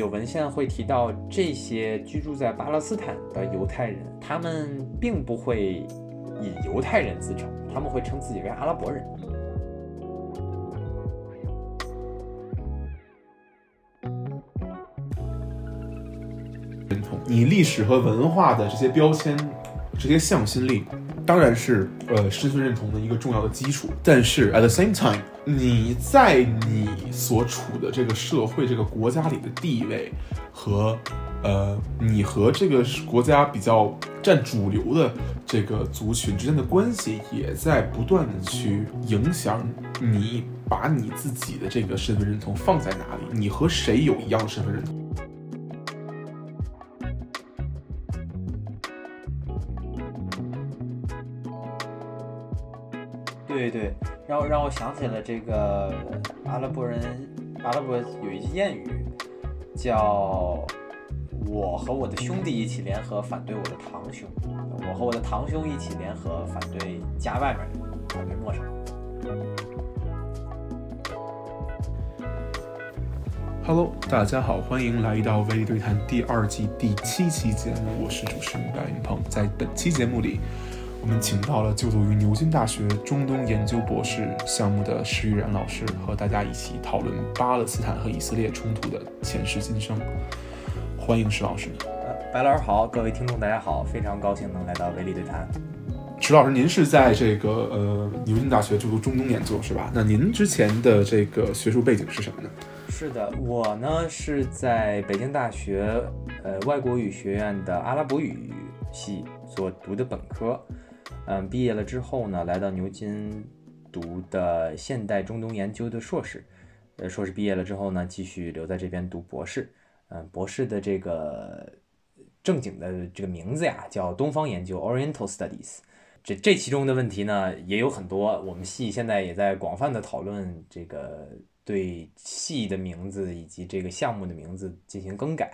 有文献会提到，这些居住在巴勒斯坦的犹太人，他们并不会以犹太人自称，他们会称自己为阿拉伯人。你历史和文化的这些标签、这些向心力，当然是呃身份认同的一个重要的基础。但是 at the same time，你在你所处的这个社会、这个国家里的地位和呃你和这个国家比较占主流的这个族群之间的关系，也在不断的去影响你把你自己的这个身份认同放在哪里，你和谁有一样的身份认同。让让我想起了这个阿拉伯人，阿拉伯有一句谚语，叫“我和我的兄弟一起联合反对我的堂兄，我和我的堂兄一起联合反对家外面，反对陌生。” Hello，大家好，欢迎来到威力对谈第二季第七期节目，我是主持人白云鹏。在本期节目里，我们请到了就读于牛津大学中东研究博士项目的石玉然老师，和大家一起讨论巴勒斯坦和以色列冲突的前世今生。欢迎石老师。呃，白老师好，各位听众大家好，非常高兴能来到维力对谈。石老师，您是在这个呃牛津大学就读中东研究是吧？那您之前的这个学术背景是什么呢？是的，我呢是在北京大学呃外国语学院的阿拉伯语系所读的本科，嗯，毕业了之后呢，来到牛津读的现代中东研究的硕士，呃，硕士毕业了之后呢，继续留在这边读博士，嗯，博士的这个正经的这个名字呀叫东方研究 （Oriental Studies）。这这其中的问题呢也有很多，我们系现在也在广泛的讨论这个。对系的名字以及这个项目的名字进行更改，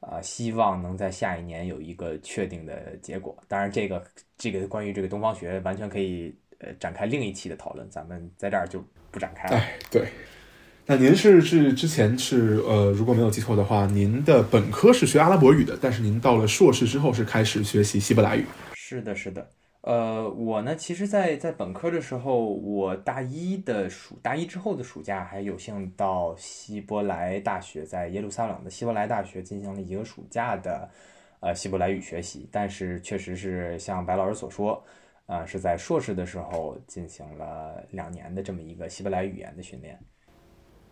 啊，希望能在下一年有一个确定的结果。当然，这个这个关于这个东方学完全可以呃展开另一期的讨论，咱们在这儿就不展开了。哎，对。那您是是之前是呃，如果没有记错的话，您的本科是学阿拉伯语的，但是您到了硕士之后是开始学习希伯来语。是的，是的。呃，我呢，其实，在在本科的时候，我大一的暑，大一之后的暑假，还有幸到希伯来大学，在耶路撒冷的希伯来大学进行了一个暑假的，呃，希伯来语学习。但是，确实是像白老师所说，呃，是在硕士的时候进行了两年的这么一个希伯来语言的训练。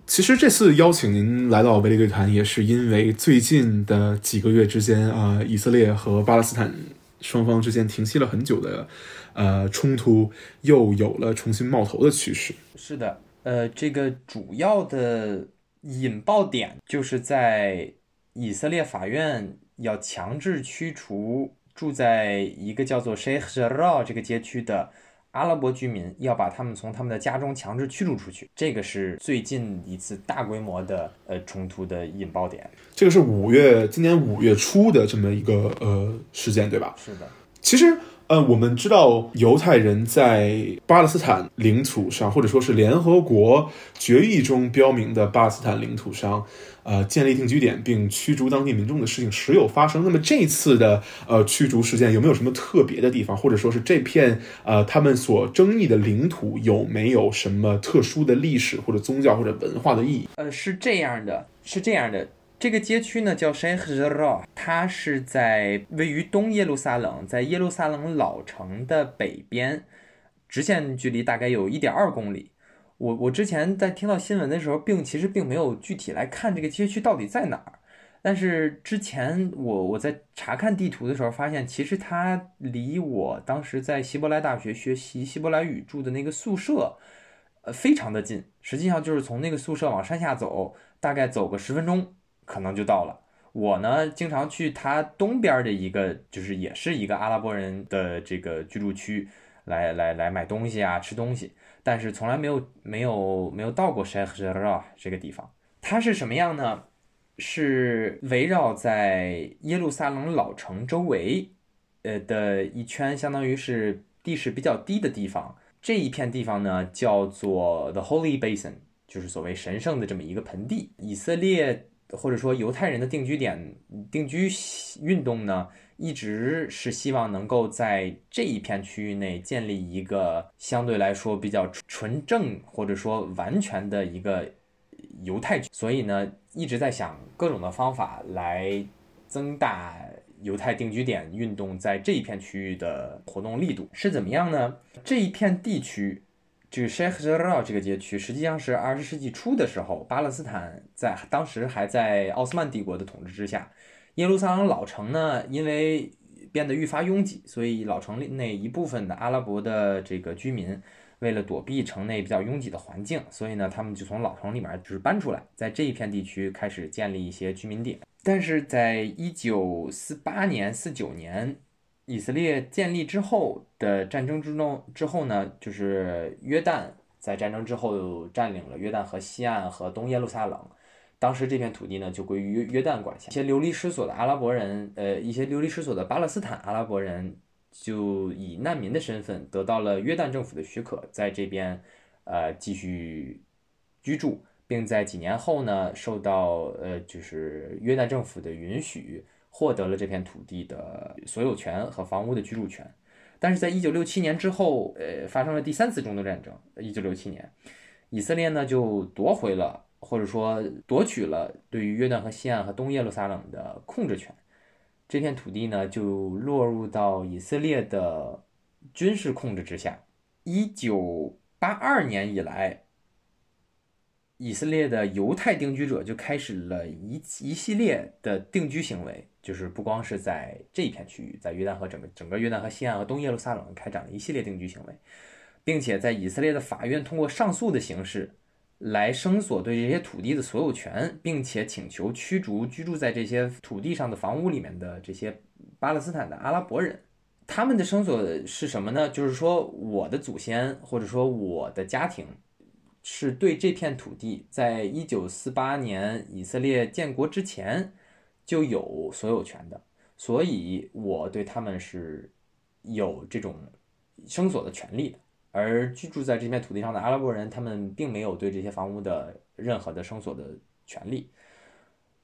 其实这次邀请您来到威力对谈，也是因为最近的几个月之间，啊，以色列和巴勒斯坦。双方之间停息了很久的，呃，冲突又有了重新冒头的趋势。是的，呃，这个主要的引爆点就是在以色列法院要强制驱除住在一个叫做 Sheikh Jarrah 这个街区的。阿拉伯居民要把他们从他们的家中强制驱逐出去，这个是最近一次大规模的呃冲突的引爆点。这个是五月今年五月初的这么一个呃事件，对吧？是的。其实呃，我们知道犹太人在巴勒斯坦领土上，或者说是联合国决议中标明的巴勒斯坦领土上。呃，建立定居点并驱逐当地民众的事情时有发生。那么这次的呃驱逐事件有没有什么特别的地方，或者说是这片呃他们所争议的领土有没有什么特殊的历史或者宗教或者文化的意义？呃，是这样的，是这样的。这个街区呢叫 Sheikh Jarrah，它是在位于东耶路撒冷，在耶路撒冷老城的北边，直线距离大概有一点二公里。我我之前在听到新闻的时候，并其实并没有具体来看这个街区到底在哪儿。但是之前我我在查看地图的时候，发现其实它离我当时在希伯来大学学习希伯来语住的那个宿舍，呃，非常的近。实际上就是从那个宿舍往山下走，大概走个十分钟，可能就到了。我呢，经常去它东边的一个，就是也是一个阿拉伯人的这个居住区，来来来买东西啊，吃东西。但是从来没有没有没有到过 s h e i k h r a 这个地方，它是什么样呢？是围绕在耶路撒冷老城周围，呃的一圈，相当于是地势比较低的地方。这一片地方呢，叫做 The Holy Basin，就是所谓神圣的这么一个盆地。以色列或者说犹太人的定居点定居运动呢，一直是希望能够在这一片区域内建立一个相对来说比较纯正或者说完全的一个犹太区，所以呢，一直在想各种的方法来增大犹太定居点运动在这一片区域的活动力度是怎么样呢？这一片地区。这个 Sheikh Jarrah 这个街区，实际上是二十世纪初的时候，巴勒斯坦在当时还在奥斯曼帝国的统治之下。耶路撒冷老城呢，因为变得愈发拥挤，所以老城内一部分的阿拉伯的这个居民，为了躲避城内比较拥挤的环境，所以呢，他们就从老城里面就是搬出来，在这一片地区开始建立一些居民点。但是在一九四八年、四九年。以色列建立之后的战争之中之后呢，就是约旦在战争之后占领了约旦河西岸和东耶路撒冷，当时这片土地呢就归于约约旦管辖。一些流离失所的阿拉伯人，呃，一些流离失所的巴勒斯坦阿拉伯人，就以难民的身份得到了约旦政府的许可，在这边，呃，继续居住，并在几年后呢，受到呃，就是约旦政府的允许。获得了这片土地的所有权和房屋的居住权，但是在一九六七年之后，呃，发生了第三次中东战争。一九六七年，以色列呢就夺回了或者说夺取了对于约旦河西岸和东耶路撒冷的控制权，这片土地呢就落入到以色列的军事控制之下。一九八二年以来。以色列的犹太定居者就开始了一一系列的定居行为，就是不光是在这一片区域，在约旦河整个整个约旦河西岸和东耶路撒冷开展了一系列定居行为，并且在以色列的法院通过上诉的形式来声索对这些土地的所有权，并且请求驱逐居住在这些土地上的房屋里面的这些巴勒斯坦的阿拉伯人。他们的声索是什么呢？就是说我的祖先或者说我的家庭。是对这片土地，在一九四八年以色列建国之前就有所有权的，所以我对他们是有这种声索的权利的。而居住在这片土地上的阿拉伯人，他们并没有对这些房屋的任何的声索的权利，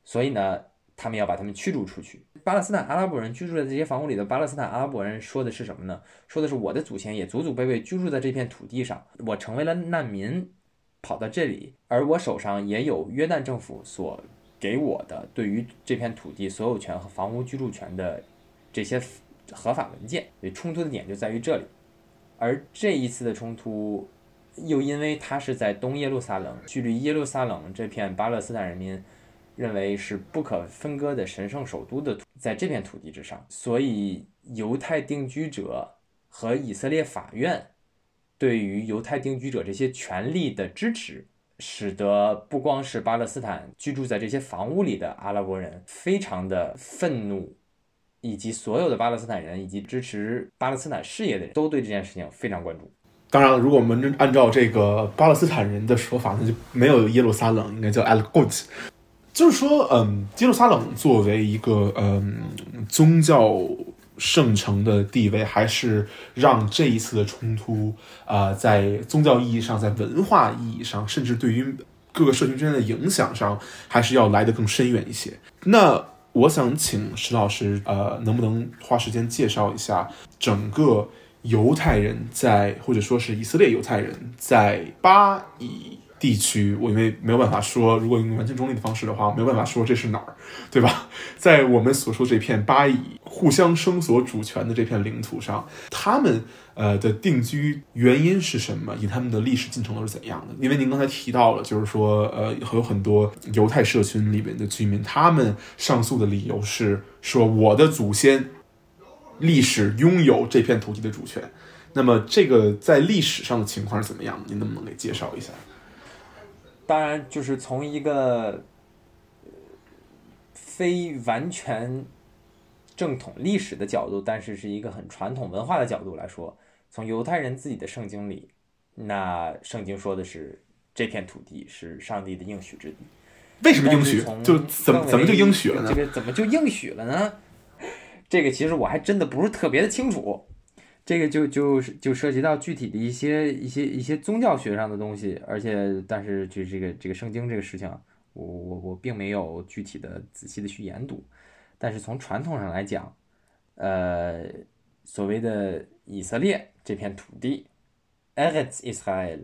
所以呢，他们要把他们驱逐出去。巴勒斯坦阿拉伯人居住在这些房屋里的巴勒斯坦阿拉伯人说的是什么呢？说的是我的祖先也祖祖辈辈居住在这片土地上，我成为了难民。跑到这里，而我手上也有约旦政府所给我的对于这片土地所有权和房屋居住权的这些合法文件。所以冲突的点就在于这里，而这一次的冲突又因为它是在东耶路撒冷，距离耶路撒冷这片巴勒斯坦人民认为是不可分割的神圣首都的，在这片土地之上，所以犹太定居者和以色列法院。对于犹太定居者这些权利的支持，使得不光是巴勒斯坦居住在这些房屋里的阿拉伯人非常的愤怒，以及所有的巴勒斯坦人以及支持巴勒斯坦事业的人都对这件事情非常关注。当然，如果我们按照这个巴勒斯坦人的说法，那就没有耶路撒冷，应该叫 Al Quds。就是说，嗯，耶路撒冷作为一个嗯宗教。圣城的地位，还是让这一次的冲突啊，在宗教意义上，在文化意义上，甚至对于各个社群之间的影响上，还是要来得更深远一些。那我想请石老师，呃，能不能花时间介绍一下整个犹太人在，或者说是以色列犹太人在巴以？地区，我因为没有办法说，如果用完全中立的方式的话，没有办法说这是哪儿，对吧？在我们所说这片巴以互相生索主权的这片领土上，他们呃的定居原因是什么？以他们的历史进程都是怎样的？因为您刚才提到了，就是说呃有很多犹太社群里面的居民，他们上诉的理由是说我的祖先历史拥有这片土地的主权。那么这个在历史上的情况是怎么样？您能不能给介绍一下？当然，就是从一个非完全正统历史的角度，但是是一个很传统文化的角度来说，从犹太人自己的圣经里，那圣经说的是这片土地是上帝的应许之地。为什么应许？就怎么怎么就应许了呢？这个怎么就应许了呢？这个其实我还真的不是特别的清楚。这个就就是就涉及到具体的一些一些一些宗教学上的东西，而且但是就这个这个圣经这个事情，我我我并没有具体的仔细的去研读，但是从传统上来讲，呃，所谓的以色列这片土地，Eretz Israel，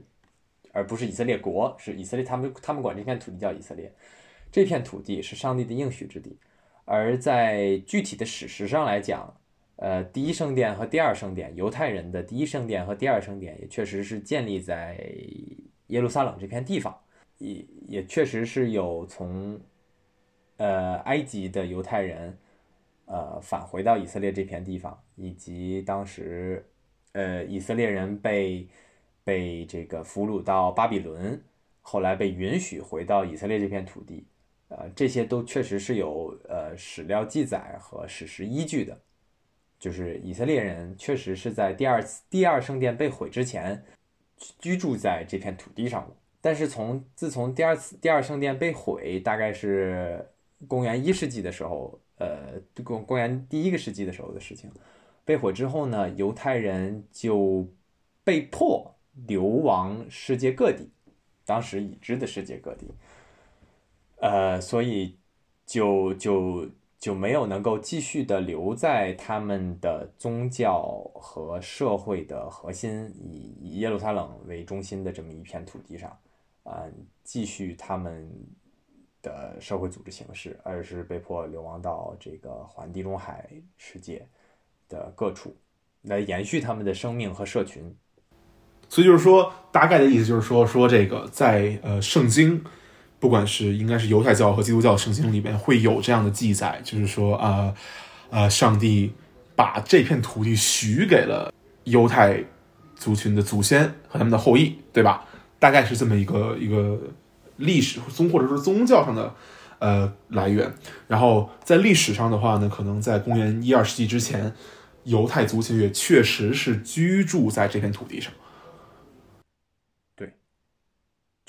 而不是以色列国，是以色列，他们他们管这片土地叫以色列，这片土地是上帝的应许之地，而在具体的史实上来讲。呃，第一圣殿和第二圣殿，犹太人的第一圣殿和第二圣殿也确实是建立在耶路撒冷这片地方，也也确实是有从呃埃及的犹太人呃返回到以色列这片地方，以及当时呃以色列人被被这个俘虏到巴比伦，后来被允许回到以色列这片土地，呃，这些都确实是有呃史料记载和史实依据的。就是以色列人确实是在第二次第二圣殿被毁之前居住在这片土地上，但是从自从第二次第二圣殿被毁，大概是公元一世纪的时候，呃，公公元第一个世纪的时候的事情。被毁之后呢，犹太人就被迫流亡世界各地，当时已知的世界各地，呃，所以就就。就没有能够继续的留在他们的宗教和社会的核心，以以耶路撒冷为中心的这么一片土地上，啊，继续他们的社会组织形式，而是被迫流亡到这个环地中海世界的各处，来延续他们的生命和社群。所以就是说，大概的意思就是说，说这个在呃圣经。不管是应该是犹太教和基督教圣经里面会有这样的记载，就是说啊，呃，上帝把这片土地许给了犹太族群的祖先和他们的后裔，对吧？大概是这么一个一个历史宗或者说宗教上的呃来源。然后在历史上的话呢，可能在公元一二世纪之前，犹太族群也确实是居住在这片土地上。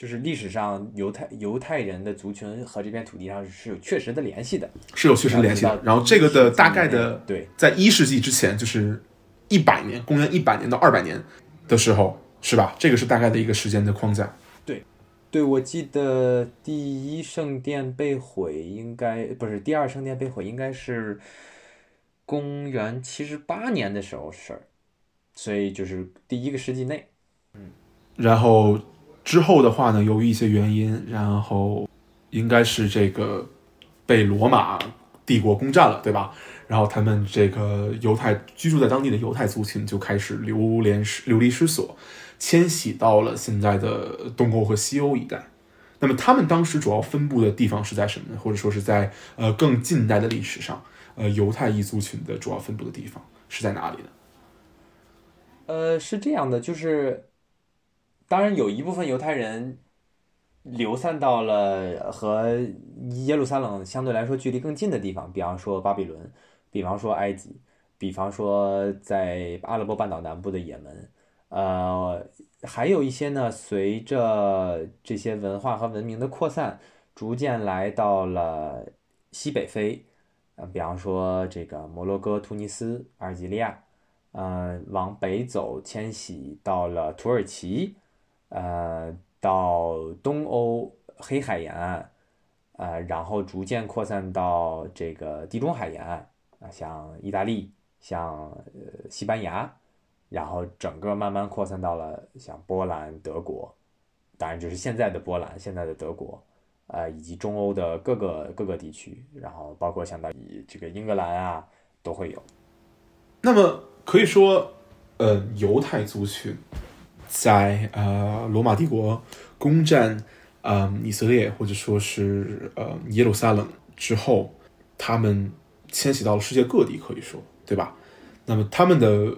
就是历史上犹太犹太人的族群和这片土地上是有确实的联系的，是有确实联系的。然后这个的大概的对，在一世纪之前，就是一百年，公元一百年到二百年的时候，是吧？这个是大概的一个时间的框架。对，对，我记得第一圣殿被毁，应该不是第二圣殿被毁，应该是公元七十八年的时候事儿，所以就是第一个世纪内。嗯，然后。之后的话呢，由于一些原因，然后应该是这个被罗马帝国攻占了，对吧？然后他们这个犹太居住在当地的犹太族群就开始流连失流离失所，迁徙到了现在的东欧和西欧一带。那么他们当时主要分布的地方是在什么呢？或者说是在呃更近代的历史上，呃犹太裔族群的主要分布的地方是在哪里呢？呃，是这样的，就是。当然，有一部分犹太人流散到了和耶路撒冷相对来说距离更近的地方，比方说巴比伦，比方说埃及，比方说在阿拉伯半岛南部的也门，呃，还有一些呢，随着这些文化和文明的扩散，逐渐来到了西北非，呃，比方说这个摩洛哥、突尼斯、阿尔及利亚，嗯，往北走，迁徙到了土耳其。呃，到东欧黑海沿岸，呃，然后逐渐扩散到这个地中海沿岸啊，像意大利，像呃西班牙，然后整个慢慢扩散到了像波兰、德国，当然就是现在的波兰、现在的德国，呃，以及中欧的各个各个地区，然后包括像到这个英格兰啊，都会有。那么可以说，呃，犹太族群。在呃罗马帝国攻占呃以色列或者说是呃耶路撒冷之后，他们迁徙到了世界各地，可以说对吧？那么他们的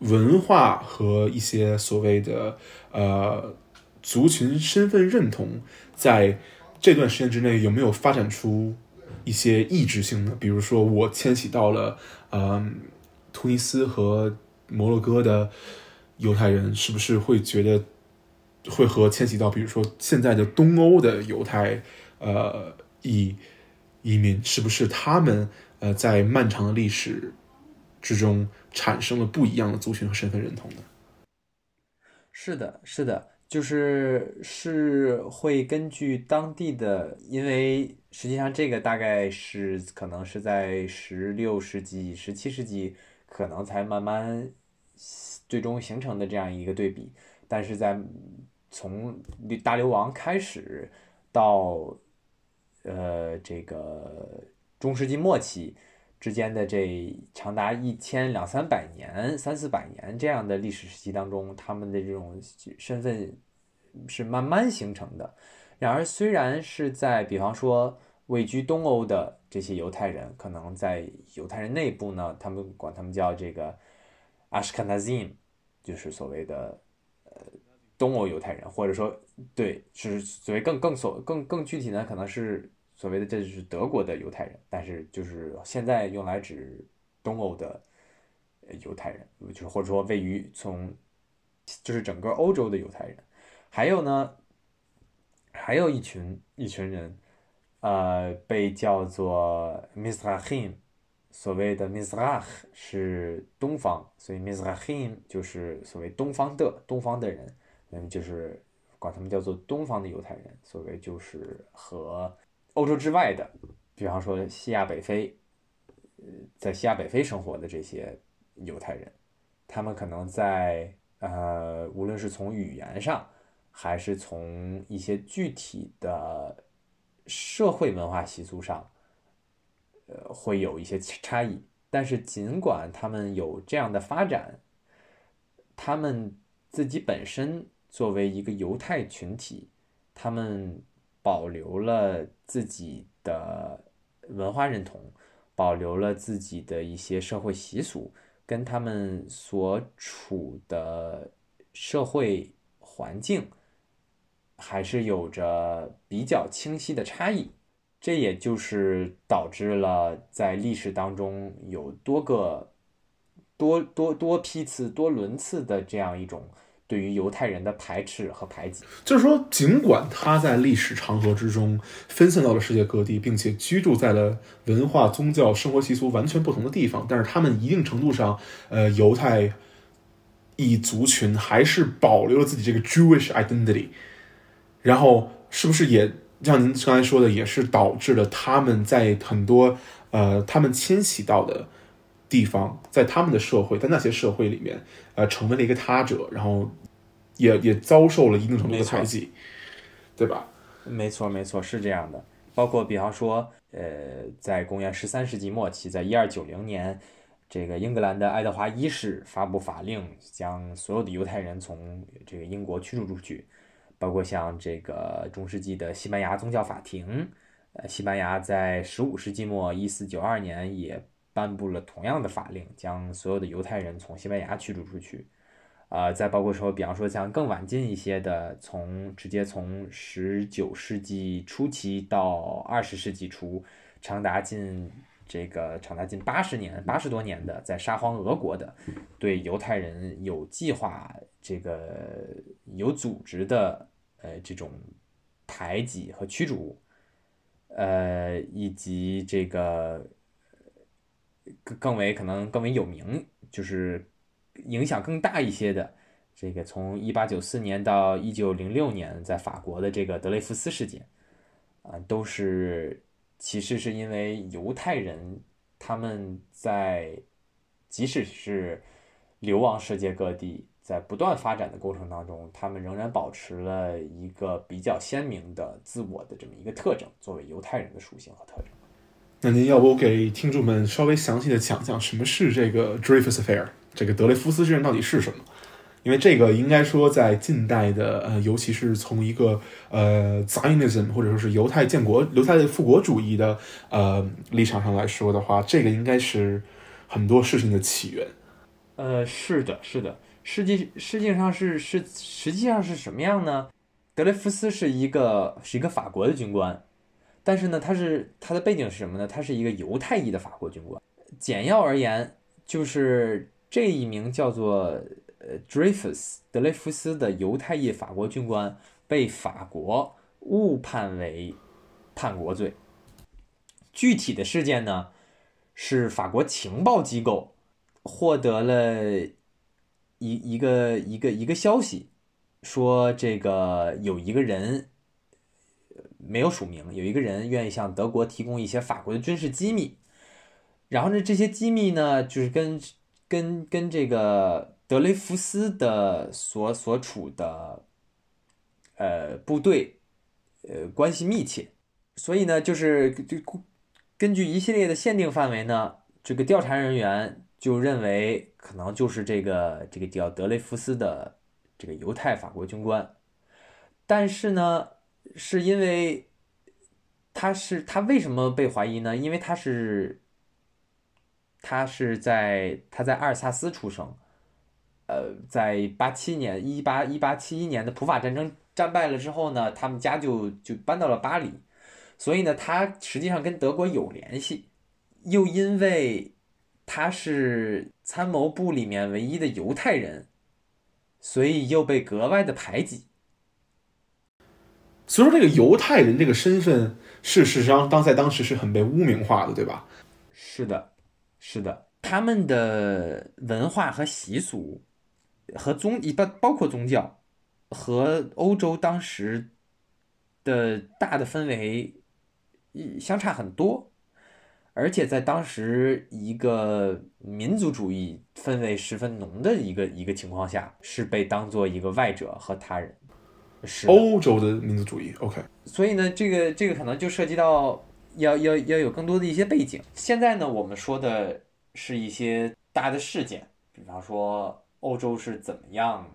文化和一些所谓的呃族群身份认同，在这段时间之内有没有发展出一些异质性呢？比如说我迁徙到了呃突尼斯和摩洛哥的。犹太人是不是会觉得会和迁徙到，比如说现在的东欧的犹太呃移移民，是不是他们呃在漫长的历史之中产生了不一样的族群和身份认同呢？是的，是的，就是是会根据当地的，因为实际上这个大概是可能是在十六世纪、十七世纪可能才慢慢最终形成的这样一个对比，但是在从大流亡开始到呃这个中世纪末期。之间的这长达一千两三百年、三四百年这样的历史时期当中，他们的这种身份是慢慢形成的。然而，虽然是在比方说位居东欧的这些犹太人，可能在犹太人内部呢，他们管他们叫这个 Ashkenazim，就是所谓的呃东欧犹太人，或者说对，是所谓更更所更更具体呢，可能是。所谓的这就是德国的犹太人，但是就是现在用来指东欧的犹太人，就是或者说位于从就是整个欧洲的犹太人，还有呢，还有一群一群人，呃，被叫做 m i s r a h i m 所谓的 Mizrah 是东方，所以 Mizrahim 就是所谓东方的东方的人，嗯，就是管他们叫做东方的犹太人，所谓就是和。欧洲之外的，比方说西亚北非，呃，在西亚北非生活的这些犹太人，他们可能在呃，无论是从语言上，还是从一些具体的社会文化习俗上，呃，会有一些差异。但是尽管他们有这样的发展，他们自己本身作为一个犹太群体，他们。保留了自己的文化认同，保留了自己的一些社会习俗，跟他们所处的社会环境还是有着比较清晰的差异。这也就是导致了在历史当中有多个多多多批次、多轮次的这样一种。对于犹太人的排斥和排挤，就是说，尽管他在历史长河之中分散到了世界各地，并且居住在了文化、宗教、生活习俗完全不同的地方，但是他们一定程度上，呃，犹太一族群还是保留了自己这个 Jewish identity。然后，是不是也像您刚才说的，也是导致了他们在很多呃，他们迁徙到的。地方在他们的社会，在那些社会里面，呃，成为了一个他者，然后也也遭受了一定程度的排挤，对吧？没错，没错，是这样的。包括比方说，呃，在公元十三世纪末期，在一二九零年，这个英格兰的爱德华一世发布法令，将所有的犹太人从这个英国驱逐出去。包括像这个中世纪的西班牙宗教法庭，呃，西班牙在十五世纪末一四九二年也。颁布了同样的法令，将所有的犹太人从西班牙驱逐出去。啊，再包括说，比方说像更晚近一些的，从直接从十九世纪初期到二十世纪初，长达近这个长达近八十年、八十多年的，在沙皇俄国的，对犹太人有计划、这个有组织的呃这种排挤和驱逐，呃，以及这个。更更为可能更为有名，就是影响更大一些的，这个从一八九四年到一九零六年，在法国的这个德雷福斯事件，啊，都是其实是因为犹太人他们在即使是流亡世界各地，在不断发展的过程当中，他们仍然保持了一个比较鲜明的自我的这么一个特征，作为犹太人的属性和特征。那您要不给听众们稍微详细的讲讲什么是这个 Dreyfus Affair，这个德雷夫斯事件到底是什么？因为这个应该说在近代的呃，尤其是从一个呃 Zionism 或者说是犹太建国、犹太的复国主义的呃立场上来说的话，这个应该是很多事情的起源。呃，是的，是的，实际实际上是是实际上是什么样呢？德雷福斯是一个是一个法国的军官。但是呢，他是他的背景是什么呢？他是一个犹太裔的法国军官。简要而言，就是这一名叫做呃 Dreyfus 德雷福斯的犹太裔法国军官被法国误判为叛国罪。具体的事件呢，是法国情报机构获得了一一个一个一个消息，说这个有一个人没有署名，有一个人愿意向德国提供一些法国的军事机密，然后呢，这些机密呢，就是跟跟跟这个德雷福斯的所所处的呃部队呃关系密切，所以呢，就是就根据一系列的限定范围呢，这个调查人员就认为可能就是这个这个叫德雷福斯的这个犹太法国军官，但是呢。是因为他是他为什么被怀疑呢？因为他是他是在他在阿尔萨斯出生，呃，在八七年一八一八七一年的普法战争战败了之后呢，他们家就就搬到了巴黎，所以呢，他实际上跟德国有联系，又因为他是参谋部里面唯一的犹太人，所以又被格外的排挤。所以说，这个犹太人这个身份是事实上当在当时是很被污名化的，对吧？是的，是的，他们的文化和习俗和宗一包包括宗教和欧洲当时的大的氛围相差很多，而且在当时一个民族主义氛围十分浓的一个一个情况下，是被当做一个外者和他人。是欧洲的民族主义，OK。所以呢，这个这个可能就涉及到要要要有更多的一些背景。现在呢，我们说的是一些大的事件，比方说欧洲是怎么样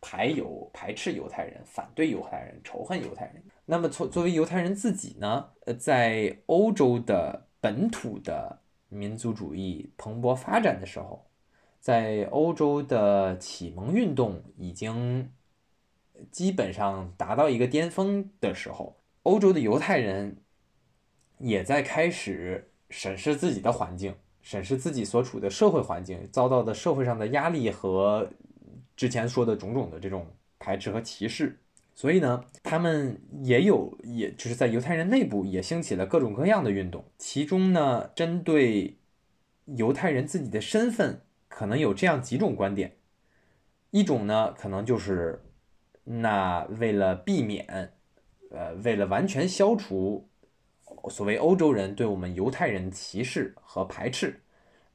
排犹、排斥犹太人、反对犹太人、仇恨犹太人。那么，作作为犹太人自己呢，呃，在欧洲的本土的民族主义蓬勃发展的时候，在欧洲的启蒙运动已经。基本上达到一个巅峰的时候，欧洲的犹太人也在开始审视自己的环境，审视自己所处的社会环境，遭到的社会上的压力和之前说的种种的这种排斥和歧视。所以呢，他们也有，也就是在犹太人内部也兴起了各种各样的运动。其中呢，针对犹太人自己的身份，可能有这样几种观点：一种呢，可能就是。那为了避免，呃，为了完全消除所谓欧洲人对我们犹太人歧视和排斥，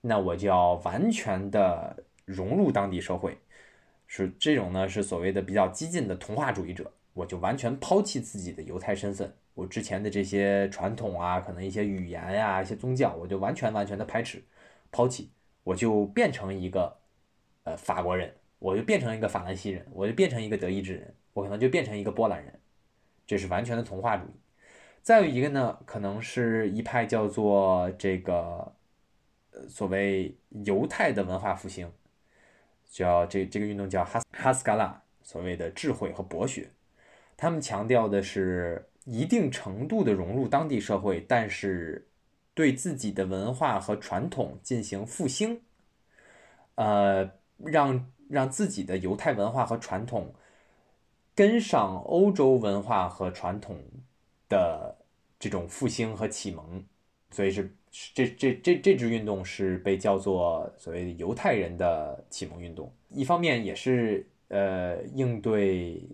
那我就要完全的融入当地社会，是这种呢，是所谓的比较激进的童话主义者，我就完全抛弃自己的犹太身份，我之前的这些传统啊，可能一些语言呀，一些宗教，我就完全完全的排斥，抛弃，我就变成一个呃法国人。我就变成一个法兰西人，我就变成一个德意志人，我可能就变成一个波兰人，这是完全的童话主义。再有一个呢，可能是一派叫做这个，呃，所谓犹太的文化复兴，叫这这个运动叫哈斯哈斯卡拉，所谓的智慧和博学，他们强调的是一定程度的融入当地社会，但是对自己的文化和传统进行复兴，呃，让。让自己的犹太文化和传统跟上欧洲文化和传统的这种复兴和启蒙，所以是这这这这支运动是被叫做所谓犹太人的启蒙运动。一方面也是呃应对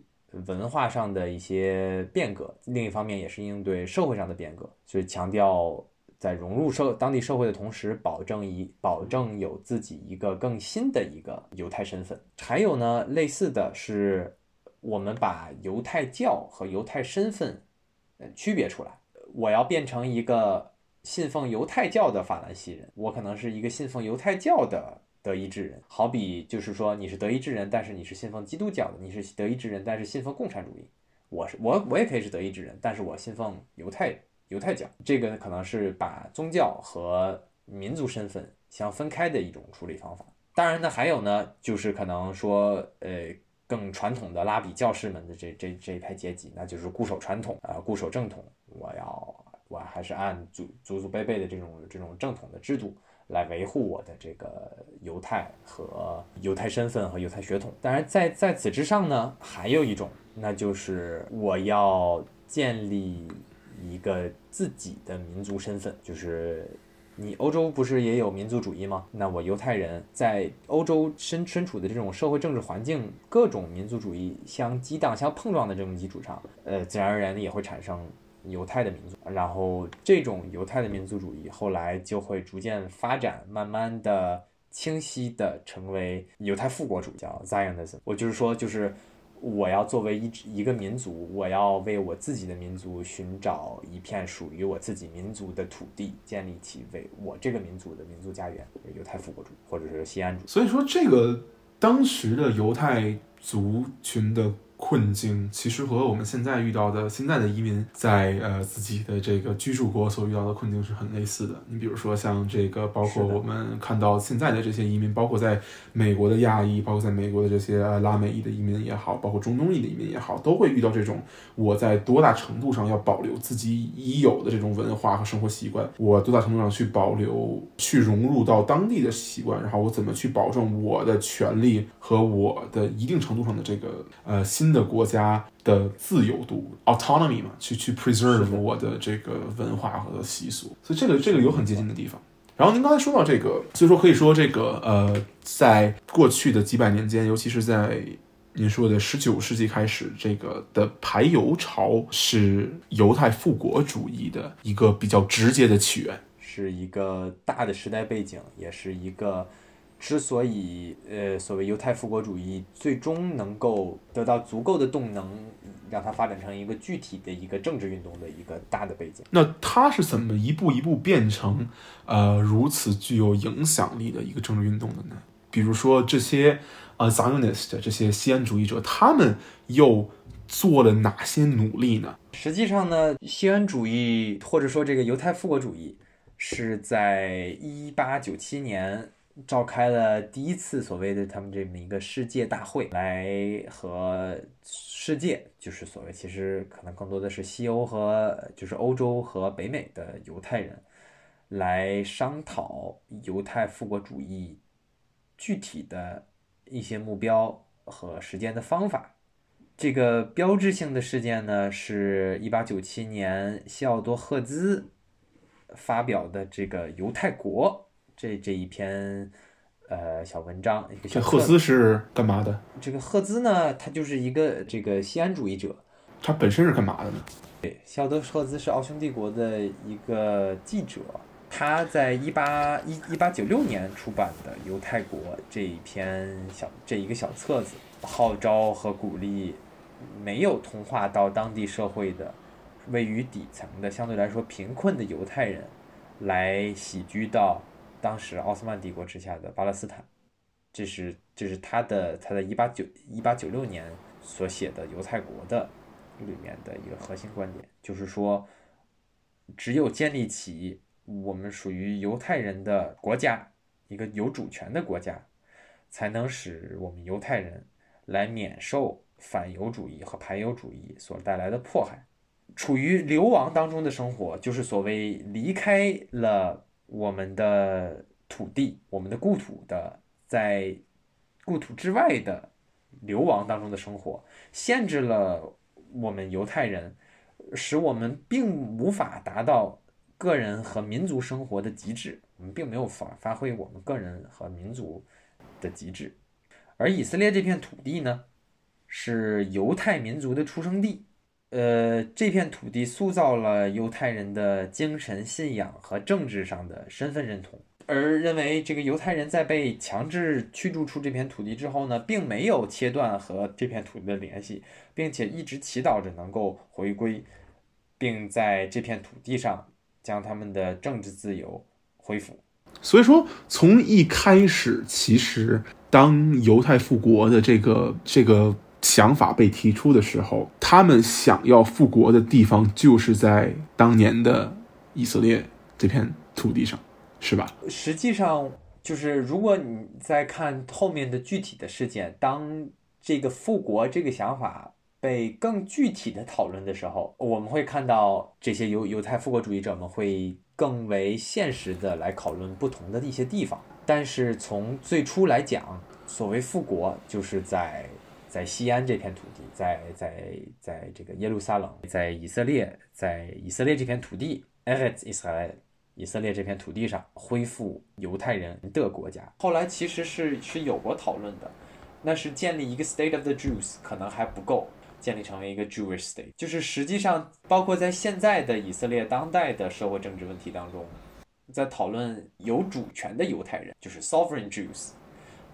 文化上的一些变革，另一方面也是应对社会上的变革，所以强调。在融入社当地社会的同时，保证一保证有自己一个更新的一个犹太身份。还有呢，类似的是，我们把犹太教和犹太身份呃区别出来。我要变成一个信奉犹太教的法兰西人，我可能是一个信奉犹太教的德意志人。好比就是说，你是德意志人，但是你是信奉基督教的；你是德意志人，但是信奉共产主义。我是我我也可以是德意志人，但是我信奉犹太。犹太教这个可能是把宗教和民族身份相分开的一种处理方法。当然呢，还有呢，就是可能说，呃，更传统的拉比教士们的这这这一派阶级，那就是固守传统啊，固守正统。我要我还是按祖祖祖辈辈的这种这种正统的制度来维护我的这个犹太和犹太身份和犹太血统。当然，在在此之上呢，还有一种，那就是我要建立。一个自己的民族身份，就是你欧洲不是也有民族主义吗？那我犹太人在欧洲身身处的这种社会政治环境，各种民族主义相激荡、相碰撞的这种基础上，呃，自然而然的也会产生犹太的民族。然后这种犹太的民族主义后来就会逐渐发展，慢慢的清晰的成为犹太复国主义，叫 Zionism。我就是说，就是。我要作为一一个民族，我要为我自己的民族寻找一片属于我自己民族的土地，建立起为我这个民族的民族家园，犹太复国主，或者是西安主。所以说，这个当时的犹太族群的。困境其实和我们现在遇到的现在的移民在呃自己的这个居住国所遇到的困境是很类似的。你比如说像这个，包括我们看到现在的这些移民，包括在美国的亚裔，包括在美国的这些拉美裔的移民也好，包括中东裔的移民也好，都会遇到这种我在多大程度上要保留自己已有的这种文化和生活习惯，我多大程度上去保留去融入到当地的习惯，然后我怎么去保证我的权利和我的一定程度上的这个呃新。新的国家的自由度 autonomy 嘛，去去 preserve 我的这个文化和习俗，所以这个这个有很接近的地方。然后您刚才说到这个，所以说可以说这个呃，在过去的几百年间，尤其是在您说的十九世纪开始，这个的排犹潮是犹太复国主义的一个比较直接的起源，是一个大的时代背景，也是一个。之所以，呃，所谓犹太复国主义最终能够得到足够的动能，让它发展成一个具体的一个政治运动的一个大的背景。那它是怎么一步一步变成，呃，如此具有影响力的一个政治运动的呢？比如说这些，呃，Zionist 这些西安主义者，他们又做了哪些努力呢？实际上呢，西安主义或者说这个犹太复国主义，是在一八九七年。召开了第一次所谓的他们这么一个世界大会，来和世界，就是所谓其实可能更多的是西欧和就是欧洲和北美的犹太人，来商讨犹太复国主义具体的一些目标和实践的方法。这个标志性的事件呢，是一八九七年西奥多·赫兹发表的这个《犹太国》。这这一篇，呃，小文章，一个小赫兹是干嘛的？这个赫兹呢，他就是一个这个西安主义者。他本身是干嘛的呢？对，肖德赫兹是奥匈帝国的一个记者。他在一八一一八九六年出版的《犹太国》这一篇小这一个小册子，号召和鼓励没有同化到当地社会的、位于底层的、相对来说贫困的犹太人，来徙居到。当时奥斯曼帝国之下的巴勒斯坦，这是这是他的他在一八九一八九六年所写的《犹太国》的里面的一个核心观点，就是说，只有建立起我们属于犹太人的国家，一个有主权的国家，才能使我们犹太人来免受反犹主义和排犹主义所带来的迫害。处于流亡当中的生活，就是所谓离开了。我们的土地，我们的故土的，在故土之外的流亡当中的生活，限制了我们犹太人，使我们并无法达到个人和民族生活的极致。我们并没有发发挥我们个人和民族的极致。而以色列这片土地呢，是犹太民族的出生地。呃，这片土地塑造了犹太人的精神信仰和政治上的身份认同，而认为这个犹太人在被强制驱逐出这片土地之后呢，并没有切断和这片土地的联系，并且一直祈祷着能够回归，并在这片土地上将他们的政治自由恢复。所以说，从一开始，其实当犹太复国的这个这个。想法被提出的时候，他们想要复国的地方就是在当年的以色列这片土地上，是吧？实际上，就是如果你再看后面的具体的事件，当这个复国这个想法被更具体的讨论的时候，我们会看到这些犹犹太复国主义者们会更为现实的来讨论不同的一些地方。但是从最初来讲，所谓复国就是在。在西安这片土地，在在在这个耶路撒冷，在以色列，在以色列这片土地 e r e t Israel，以色列这片土地上恢复犹太人的国家。后来其实是是有过讨论的，那是建立一个 State of the Jews 可能还不够，建立成为一个 Jewish State，就是实际上包括在现在的以色列当代的社会政治问题当中，在讨论有主权的犹太人，就是 Sovereign Jews。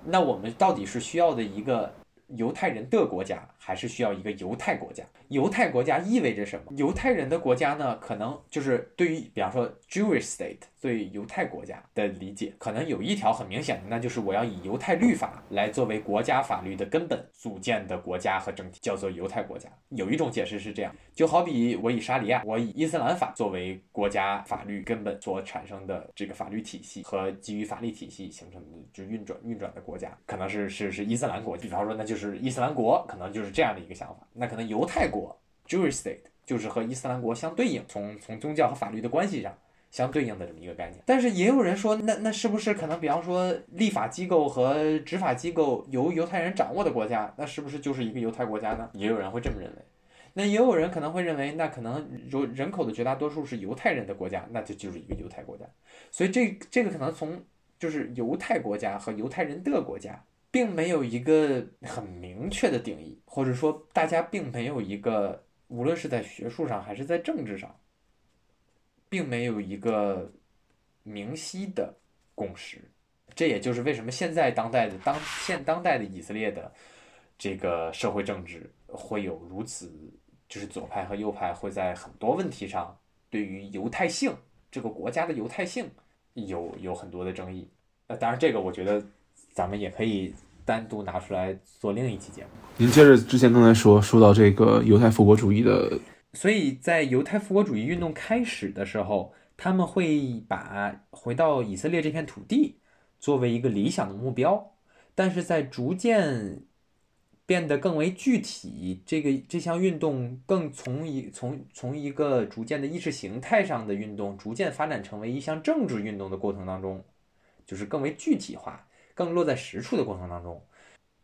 那我们到底是需要的一个犹太人的国家，还是需要一个犹太国家？犹太国家意味着什么？犹太人的国家呢？可能就是对于，比方说 Jewish state 对犹太国家的理解，可能有一条很明显的，那就是我要以犹太律法来作为国家法律的根本组建的国家和政体，叫做犹太国家。有一种解释是这样，就好比我以沙里亚，我以伊斯兰法作为国家法律根本所产生的这个法律体系和基于法律体系形成的就运转运转的国家，可能是是是伊斯兰国。比方说，那就是伊斯兰国，可能就是这样的一个想法。那可能犹太国。Jewish state 就是和伊斯兰国相对应，从从宗教和法律的关系上相对应的这么一个概念。但是也有人说，那那是不是可能，比方说立法机构和执法机构由犹太人掌握的国家，那是不是就是一个犹太国家呢？也有人会这么认为。那也有人可能会认为，那可能如人口的绝大多数是犹太人的国家，那就就是一个犹太国家。所以这这个可能从就是犹太国家和犹太人的国家，并没有一个很明确的定义，或者说大家并没有一个。无论是在学术上还是在政治上，并没有一个明晰的共识。这也就是为什么现在当代的当现当代的以色列的这个社会政治会有如此，就是左派和右派会在很多问题上对于犹太性这个国家的犹太性有有很多的争议。呃，当然这个我觉得咱们也可以。单独拿出来做另一期节目。您接着之前刚才说说到这个犹太复国主义的，所以在犹太复国主义运动开始的时候，他们会把回到以色列这片土地作为一个理想的目标，但是在逐渐变得更为具体，这个这项运动更从一从从一个逐渐的意识形态上的运动，逐渐发展成为一项政治运动的过程当中，就是更为具体化。更落在实处的过程当中，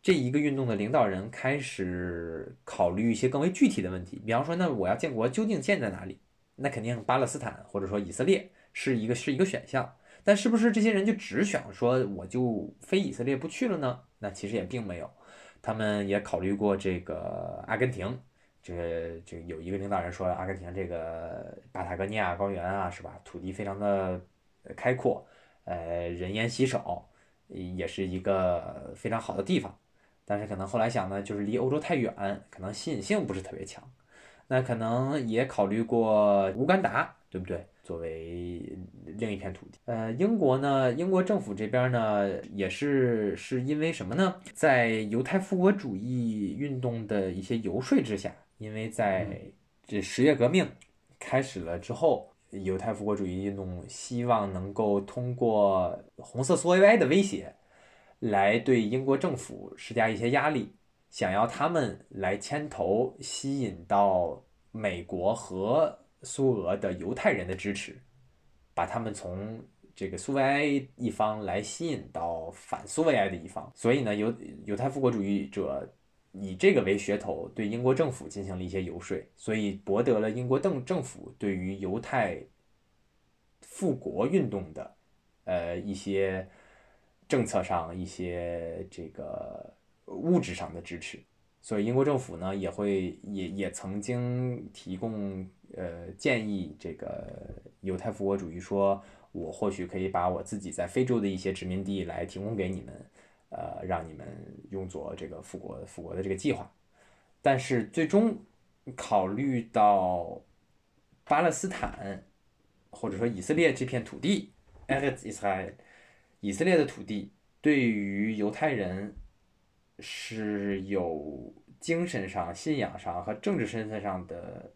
这一个运动的领导人开始考虑一些更为具体的问题，比方说，那我要建国究竟建在哪里？那肯定巴勒斯坦或者说以色列是一个是一个选项，但是不是这些人就只想说我就非以色列不去了呢？那其实也并没有，他们也考虑过这个阿根廷，这个这有一个领导人说，阿根廷这个巴塔哥尼亚高原啊，是吧？土地非常的开阔，呃，人烟稀少。也是一个非常好的地方，但是可能后来想呢，就是离欧洲太远，可能吸引性不是特别强。那可能也考虑过乌干达，对不对？作为另一片土地。呃，英国呢，英国政府这边呢，也是是因为什么呢？在犹太复国主义运动的一些游说之下，因为在这十月革命开始了之后。犹太复国主义运动希望能够通过红色苏维埃的威胁，来对英国政府施加一些压力，想要他们来牵头，吸引到美国和苏俄的犹太人的支持，把他们从这个苏维埃一方来吸引到反苏维埃的一方。所以呢，犹犹太复国主义者。以这个为噱头，对英国政府进行了一些游说，所以博得了英国政政府对于犹太复国运动的，呃一些政策上一些这个物质上的支持。所以英国政府呢，也会也也曾经提供呃建议，这个犹太复国主义说，我或许可以把我自己在非洲的一些殖民地来提供给你们。呃，让你们用作这个复国复国的这个计划，但是最终考虑到巴勒斯坦或者说以色列这片土地，Eretz Israel，以色列的土地对于犹太人是有精神上、信仰上和政治身份上的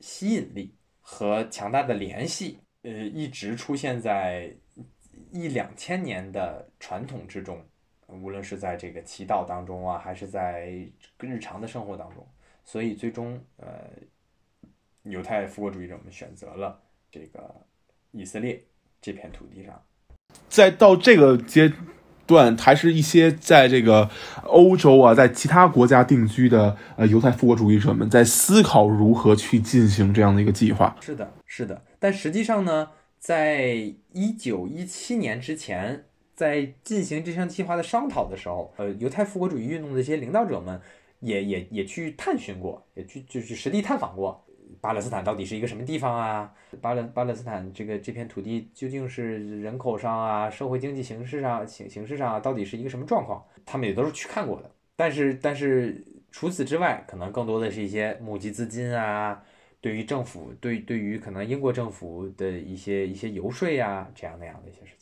吸引力和强大的联系，呃，一直出现在一两千年的传统之中。无论是在这个祈祷当中啊，还是在日常的生活当中，所以最终，呃，犹太复国主义者们选择了这个以色列这片土地上。在到这个阶段，还是一些在这个欧洲啊，在其他国家定居的呃犹太复国主义者们在思考如何去进行这样的一个计划。是的，是的。但实际上呢，在一九一七年之前，在进行这项计划的商讨的时候，呃，犹太复国主义运动的一些领导者们也也也去探寻过，也去就是实地探访过巴勒斯坦到底是一个什么地方啊？巴勒巴勒斯坦这个这片土地究竟是人口上啊、社会经济形势上形形势上啊到底是一个什么状况？他们也都是去看过的。但是但是除此之外，可能更多的是一些募集资金啊。对于政府，对对于可能英国政府的一些一些游说呀，这样那样的一些事，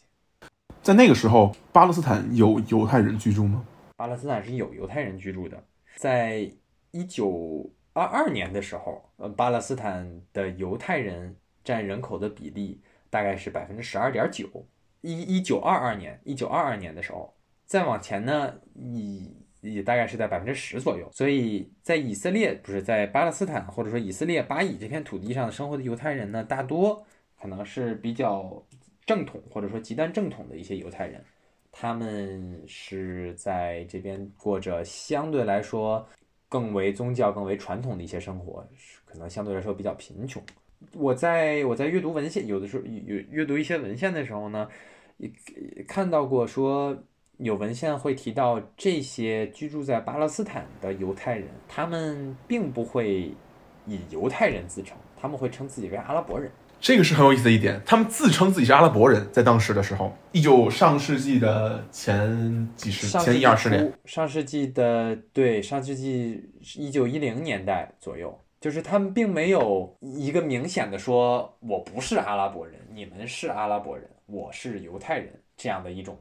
在那个时候，巴勒斯坦有犹太人居住吗？巴勒斯坦是有犹太人居住的。在一九二二年的时候，呃，巴勒斯坦的犹太人占人口的比例大概是百分之十二点九。一一九二二年，一九二二年的时候，再往前呢，以也大概是在百分之十左右，所以在以色列不是在巴勒斯坦或者说以色列巴以这片土地上生活的犹太人呢，大多可能是比较正统或者说极端正统的一些犹太人，他们是在这边过着相对来说更为宗教、更为传统的一些生活，可能相对来说比较贫穷。我在我在阅读文献，有的时候阅阅读一些文献的时候呢，也看到过说。有文献会提到，这些居住在巴勒斯坦的犹太人，他们并不会以犹太人自称，他们会称自己为阿拉伯人。这个是很有意思的一点，他们自称自己是阿拉伯人，在当时的时候，一九上世纪的前几十、前一二十年，上世纪的对上世纪一九一零年代左右，就是他们并没有一个明显的说我不是阿拉伯人，你们是阿拉伯人，我是犹太人这样的一种。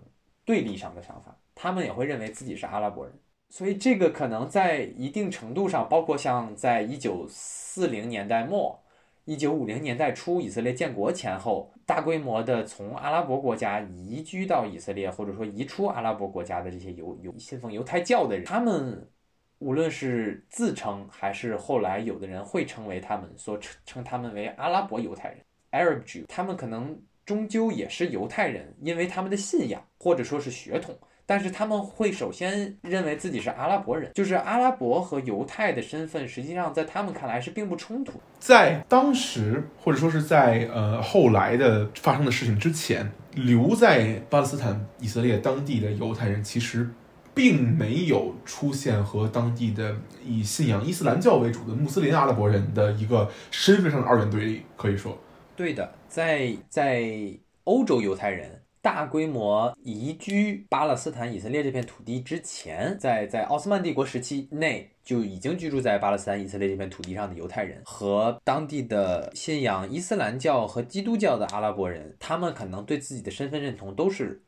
对立上的想法，他们也会认为自己是阿拉伯人，所以这个可能在一定程度上，包括像在一九四零年代末、一九五零年代初，以色列建国前后，大规模的从阿拉伯国家移居到以色列，或者说移出阿拉伯国家的这些犹犹信奉犹太教的人，他们无论是自称还是后来有的人会称为他们，所称称他们为阿拉伯犹太人 （Arab Jew），他们可能。终究也是犹太人，因为他们的信仰或者说是血统，但是他们会首先认为自己是阿拉伯人，就是阿拉伯和犹太的身份，实际上在他们看来是并不冲突。在当时或者说是在呃后来的发生的事情之前，留在巴勒斯坦以色列当地的犹太人其实并没有出现和当地的以信仰伊斯兰教为主的穆斯林阿拉伯人的一个身份上的二元对立，可以说。对的，在在欧洲犹太人大规模移居巴勒斯坦以色列这片土地之前，在在奥斯曼帝国时期内就已经居住在巴勒斯坦以色列这片土地上的犹太人和当地的信仰伊斯兰教和基督教的阿拉伯人，他们可能对自己的身份认同都是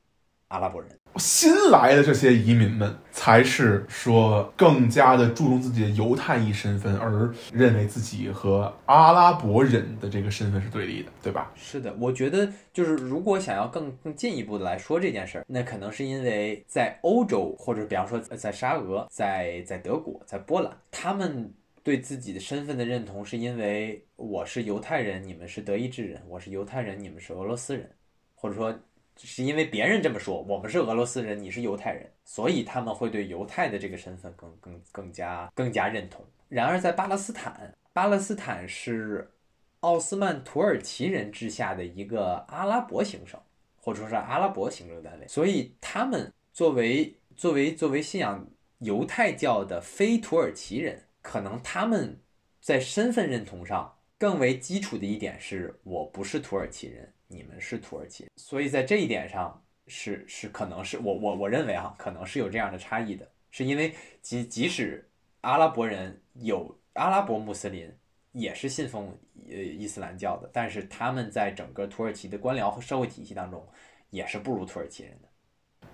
阿拉伯人。新来的这些移民们才是说更加的注重自己的犹太裔身份，而认为自己和阿拉伯人的这个身份是对立的，对吧？是的，我觉得就是如果想要更更进一步的来说这件事儿，那可能是因为在欧洲或者比方说在沙俄、在在德国、在波兰，他们对自己的身份的认同是因为我是犹太人，你们是德意志人；我是犹太人，你们是俄罗斯人，或者说。是因为别人这么说，我们是俄罗斯人，你是犹太人，所以他们会对犹太的这个身份更更更加更加认同。然而，在巴勒斯坦，巴勒斯坦是奥斯曼土耳其人治下的一个阿拉伯行省，或者说是阿拉伯行政单位，所以他们作为作为作为信仰犹太教的非土耳其人，可能他们在身份认同上更为基础的一点是我不是土耳其人。你们是土耳其，所以在这一点上是是可能是我我我认为哈，可能是有这样的差异的，是因为即即使阿拉伯人有阿拉伯穆斯林也是信奉呃伊斯兰教的，但是他们在整个土耳其的官僚和社会体系当中也是不如土耳其人的。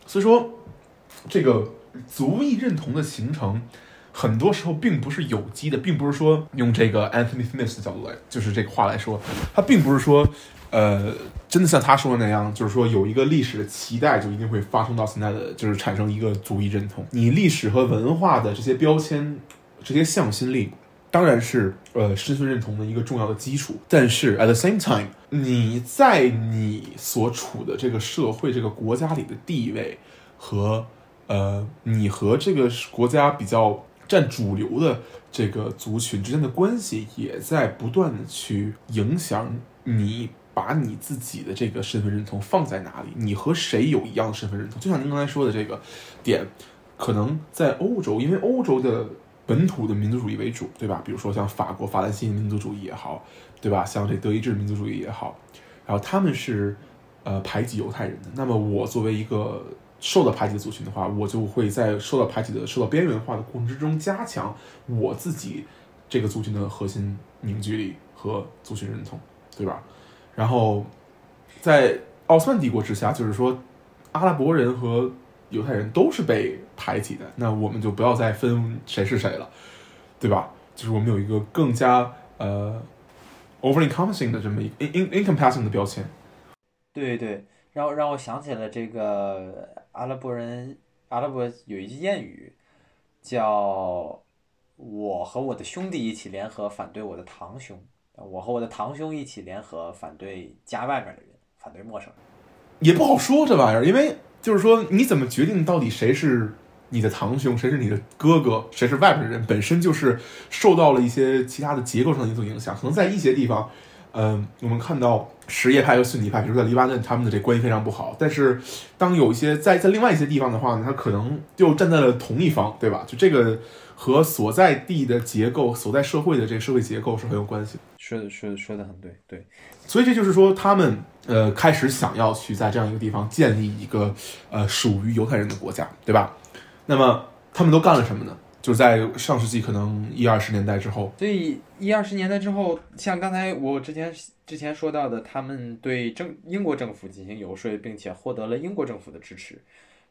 所以说，这个族裔认同的形成，很多时候并不是有机的，并不是说用这个 Anthony Smith 的角度来，就是这个话来说，他并不是说。呃，真的像他说的那样，就是说有一个历史的期待，就一定会发生到现在的，就是产生一个族裔认同。你历史和文化的这些标签、这些向心力，当然是呃身份认同的一个重要的基础。但是 at the same time，你在你所处的这个社会、这个国家里的地位和呃你和这个国家比较占主流的这个族群之间的关系，也在不断的去影响。你把你自己的这个身份认同放在哪里？你和谁有一样的身份认同？就像您刚才说的这个点，可能在欧洲，因为欧洲的本土的民族主义为主，对吧？比如说像法国法兰西民族主义也好，对吧？像这德意志民族主义也好，然后他们是呃排挤犹太人的。那么我作为一个受到排挤的族群的话，我就会在受到排挤的、受到边缘化的过程之中，加强我自己这个族群的核心凝聚力和族群认同，对吧？然后，在奥斯曼帝国之下，就是说，阿拉伯人和犹太人都是被排挤的。那我们就不要再分谁是谁了，对吧？就是我们有一个更加呃 over encompassing 的这么一 in in encompassing 的标签。对对，让让我想起了这个阿拉伯人，阿拉伯有一句谚语，叫“我和我的兄弟一起联合反对我的堂兄”。我和我的堂兄一起联合反对家外面的人，反对陌生人，也不好说这玩意儿，因为就是说，你怎么决定到底谁是你的堂兄，谁是你的哥哥，谁是外边的人，本身就是受到了一些其他的结构上的因素影响。可能在一些地方，嗯，我们看到什叶派和逊尼派，比如说在黎巴嫩，他们的这关系非常不好。但是，当有一些在在另外一些地方的话呢，他可能就站在了同一方，对吧？就这个。和所在地的结构、所在社会的这个社会结构是很有关系的。说的说的说的很对，对。所以这就是说，他们呃开始想要去在这样一个地方建立一个呃属于犹太人的国家，对吧？那么他们都干了什么呢？就在上世纪可能一二十年代之后。所以一二十年代之后，像刚才我之前之前说到的，他们对政英国政府进行游说，并且获得了英国政府的支持。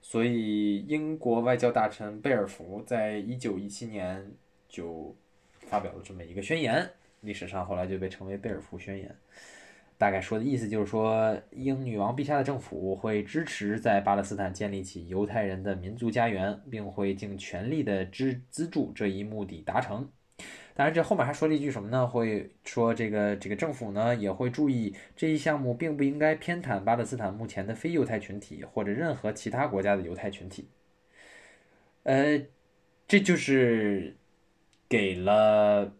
所以，英国外交大臣贝尔福在一九一七年就发表了这么一个宣言，历史上后来就被称为贝尔福宣言。大概说的意思就是说，英女王陛下的政府会支持在巴勒斯坦建立起犹太人的民族家园，并会尽全力的支资助这一目的达成。当然，这后面还说了一句什么呢？会说这个这个政府呢也会注意这一项目并不应该偏袒巴勒斯坦目前的非犹太群体或者任何其他国家的犹太群体。呃，这就是给了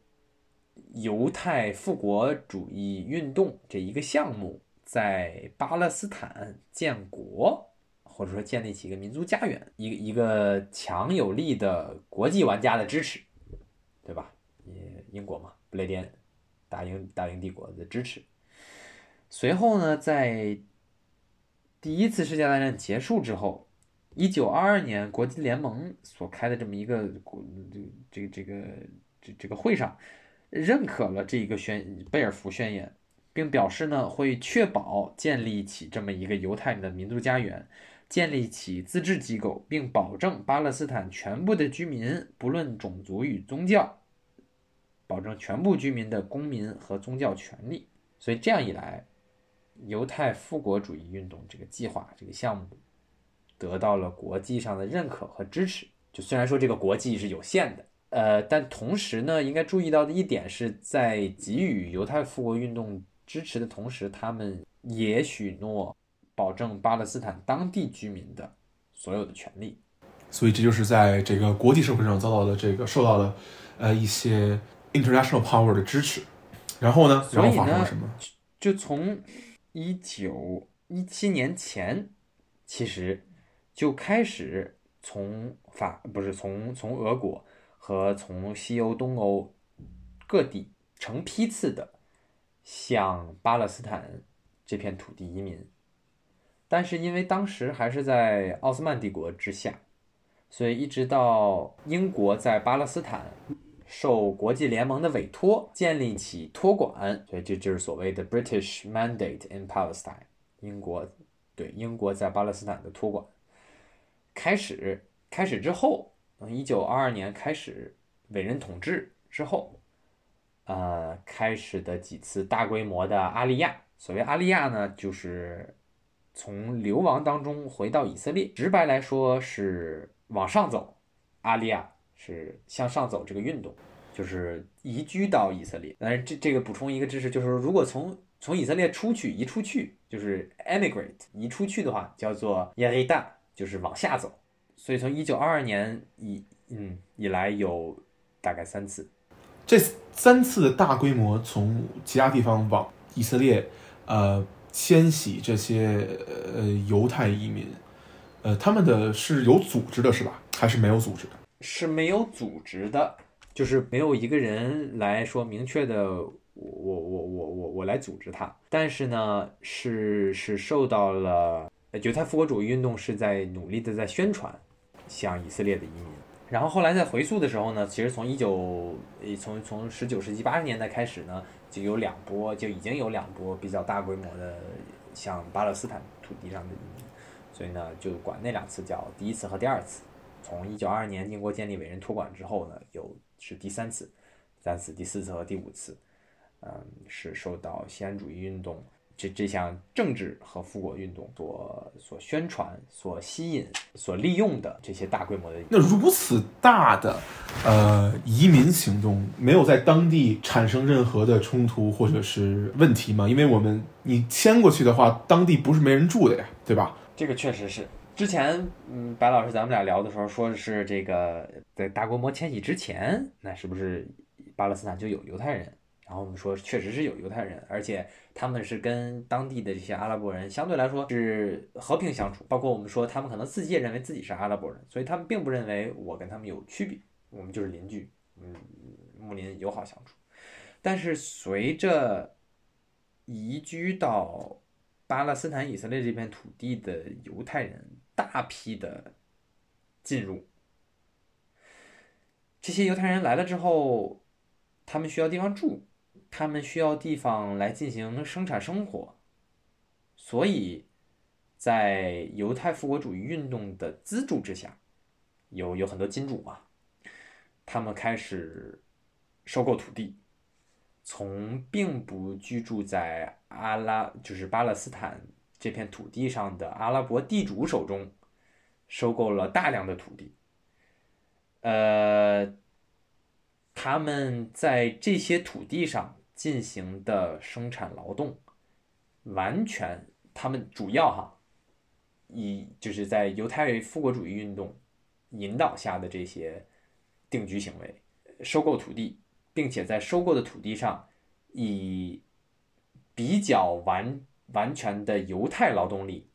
犹太复国主义运动这一个项目在巴勒斯坦建国或者说建立起一个民族家园一个一个强有力的国际玩家的支持，对吧？也英国嘛，不列颠大英大英帝国的支持。随后呢，在第一次世界大战结束之后，一九二二年国际联盟所开的这么一个国这这这个这这个会上，认可了这个宣贝尔福宣言，并表示呢会确保建立起这么一个犹太人的民族家园，建立起自治机构，并保证巴勒斯坦全部的居民不论种族与宗教。保证全部居民的公民和宗教权利，所以这样一来，犹太复国主义运动这个计划、这个项目得到了国际上的认可和支持。就虽然说这个国际是有限的，呃，但同时呢，应该注意到的一点是在给予犹太复国运动支持的同时，他们也许诺保证巴勒斯坦当地居民的所有的权利。所以这就是在这个国际社会上遭到的这个受到了呃一些。International power 的支持，然后呢？然后发生了什么？就从一九一七年前，其实就开始从法不是从从俄国和从西欧、东欧各地成批次的向巴勒斯坦这片土地移民，但是因为当时还是在奥斯曼帝国之下，所以一直到英国在巴勒斯坦。受国际联盟的委托，建立起托管，所以这就是所谓的 British Mandate in Palestine。英国对英国在巴勒斯坦的托管开始开始之后，从一九二二年开始委任统治之后，呃，开始的几次大规模的阿利亚。所谓阿利亚呢，就是从流亡当中回到以色列，直白来说是往上走，阿利亚。是向上走这个运动，就是移居到以色列。但是这这个补充一个知识，就是如果从从以色列出去移出去，就是 emigrate 移出去的话，叫做 yarida，就是往下走。所以从一九二二年以嗯以来有大概三次，这三次的大规模从其他地方往以色列呃迁徙这些呃犹太移民，呃他们的是有组织的是吧？还是没有组织的？是没有组织的，就是没有一个人来说明确的，我我我我我我来组织它。但是呢，是是受到了犹太复国主义运动是在努力的在宣传，像以色列的移民。然后后来在回溯的时候呢，其实从一九从从十九世纪八十年代开始呢，就有两波就已经有两波比较大规模的像巴勒斯坦土地上的移民，所以呢就管那两次叫第一次和第二次。从一九二二年英国建立委任托管之后呢，有是第三次、第三次、第四次和第五次，嗯，是受到西安主义运动这这项政治和复国运动所所宣传、所吸引、所利用的这些大规模的。那如此大的呃移民行动，没有在当地产生任何的冲突或者是问题吗？因为我们你迁过去的话，当地不是没人住的呀，对吧？这个确实是。之前，嗯，白老师咱们俩聊的时候说的是这个，在大规模迁徙之前，那是不是巴勒斯坦就有犹太人？然后我们说确实是有犹太人，而且他们是跟当地的这些阿拉伯人相对来说是和平相处。包括我们说他们可能自己也认为自己是阿拉伯人，所以他们并不认为我跟他们有区别，我们就是邻居，嗯，睦邻友好相处。但是随着移居到巴勒斯坦以色列这片土地的犹太人。大批的进入，这些犹太人来了之后，他们需要地方住，他们需要地方来进行生产生活，所以，在犹太复国主义运动的资助之下，有有很多金主嘛，他们开始收购土地，从并不居住在阿拉就是巴勒斯坦。这片土地上的阿拉伯地主手中收购了大量的土地，呃，他们在这些土地上进行的生产劳动，完全他们主要哈，以就是在犹太复国主义运动引导下的这些定居行为，收购土地，并且在收购的土地上以比较完。完全的犹太劳动力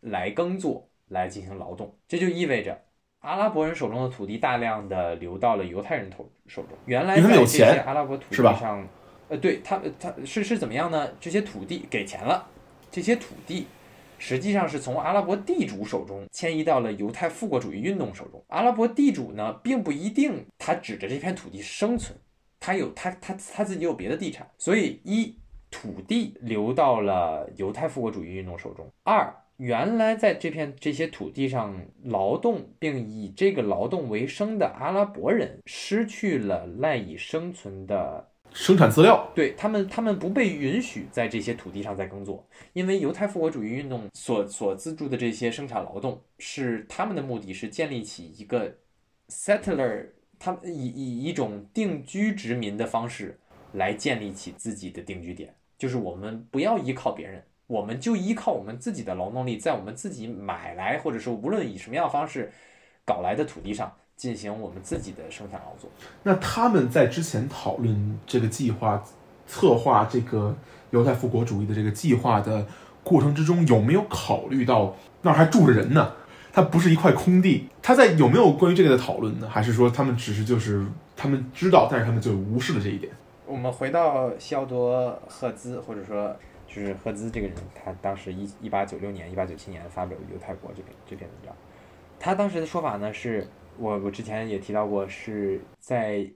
来耕作，来进行劳动，这就意味着阿拉伯人手中的土地大量的流到了犹太人头手中。原来在这些阿拉伯土地上，对他，他是是怎么样呢？这些土地给钱了，这些土地实际上是从阿拉伯地主手中迁移到了犹太复国主义运动手中。阿拉伯地主呢，并不一定他指着这片土地生存，他有他他他自己有别的地产，所以一。土地流到了犹太复国主义运动手中。二，原来在这片这些土地上劳动并以这个劳动为生的阿拉伯人失去了赖以生存的生产资料。对他们，他们不被允许在这些土地上再耕作，因为犹太复国主义运动所所资助的这些生产劳动是他们的目的是建立起一个 settler，他们以以一种定居殖民的方式来建立起自己的定居点。就是我们不要依靠别人，我们就依靠我们自己的劳动力，在我们自己买来，或者说无论以什么样方式搞来的土地上进行我们自己的生产劳作。那他们在之前讨论这个计划、策划这个犹太复国主义的这个计划的过程之中，有没有考虑到那儿还住着人呢？它不是一块空地，他在有没有关于这个的讨论呢？还是说他们只是就是他们知道，但是他们就无视了这一点？我们回到西奥多·赫兹，或者说就是赫兹这个人，他当时一一八九六年、一八九七年发表的《犹太国》这篇这篇文章，他当时的说法呢，是我我之前也提到过，是在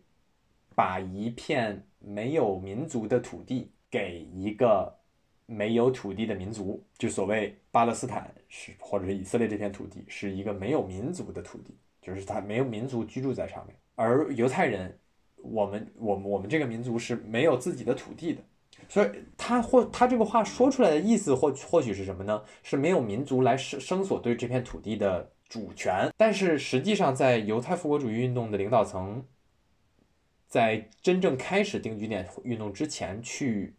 把一片没有民族的土地给一个没有土地的民族，就所谓巴勒斯坦是或者是以色列这片土地是一个没有民族的土地，就是他没有民族居住在上面，而犹太人。我们我们我们这个民族是没有自己的土地的，所以他或他这个话说出来的意思或或许是什么呢？是没有民族来生生索对这片土地的主权。但是实际上，在犹太复国主义运动的领导层在真正开始定居点运动之前，去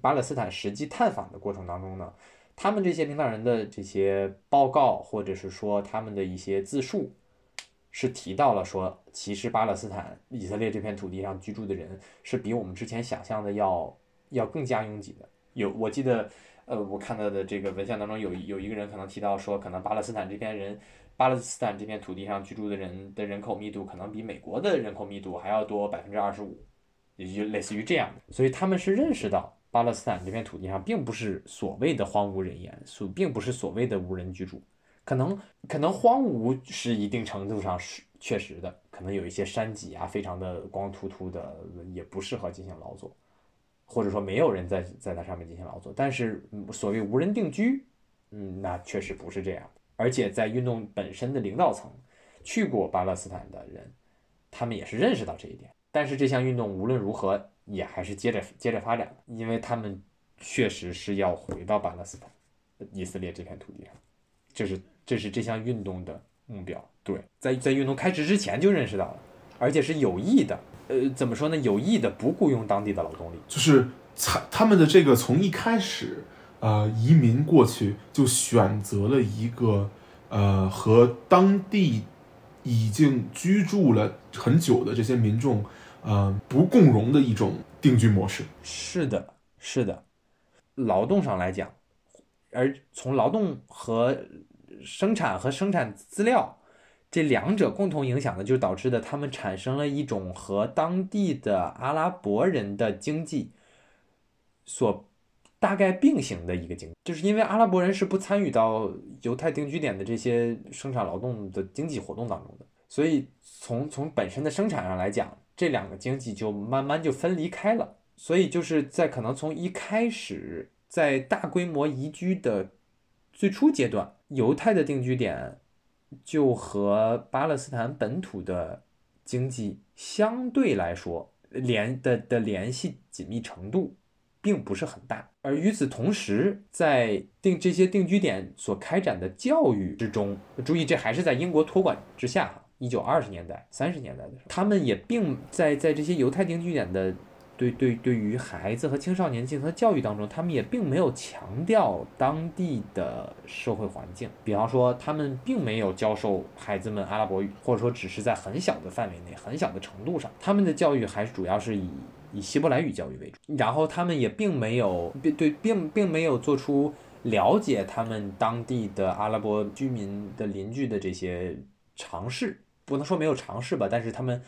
巴勒斯坦实际探访的过程当中呢，他们这些领导人的这些报告或者是说他们的一些自述。是提到了说，其实巴勒斯坦以色列这片土地上居住的人是比我们之前想象的要要更加拥挤的。有我记得，呃，我看到的这个文献当中有有一个人可能提到说，可能巴勒斯坦这片人，巴勒斯坦这片土地上居住的人的人口密度可能比美国的人口密度还要多百分之二十五，也就类似于这样的。所以他们是认识到巴勒斯坦这片土地上并不是所谓的荒无人烟，所并不是所谓的无人居住，可能可能荒芜是一定程度上是确实的，可能有一些山脊啊，非常的光秃秃的，也不适合进行劳作。或者说没有人在在它上面进行劳作，但是所谓无人定居，嗯，那确实不是这样。而且在运动本身的领导层去过巴勒斯坦的人，他们也是认识到这一点。但是这项运动无论如何也还是接着接着发展，因为他们确实是要回到巴勒斯坦、以色列这片土地上，这是这是这项运动的目标。对，在在运动开始之前就认识到了，而且是有意的。呃，怎么说呢？有意的不雇佣当地的劳动力，就是他他们的这个从一开始，呃，移民过去就选择了一个呃和当地已经居住了很久的这些民众，呃，不共荣的一种定居模式。是的，是的，劳动上来讲，而从劳动和生产和生产资料。这两者共同影响的，就导致的他们产生了一种和当地的阿拉伯人的经济所大概并行的一个经济，就是因为阿拉伯人是不参与到犹太定居点的这些生产劳动的经济活动当中的，所以从从本身的生产上来讲，这两个经济就慢慢就分离开了。所以就是在可能从一开始在大规模移居的最初阶段，犹太的定居点。就和巴勒斯坦本土的经济相对来说联的的联系紧密程度并不是很大，而与此同时，在定这些定居点所开展的教育之中，注意这还是在英国托管之下哈，一九二十年代、三十年代的时候，他们也并在在这些犹太定居点的。对对，对于孩子和青少年进行的教育当中，他们也并没有强调当地的社会环境。比方说，他们并没有教授孩子们阿拉伯语，或者说只是在很小的范围内、很小的程度上，他们的教育还是主要是以以希伯来语教育为主。然后他们也并没有并对并并没有做出了解他们当地的阿拉伯居民的邻居的这些尝试。不能说没有尝试吧，但是他们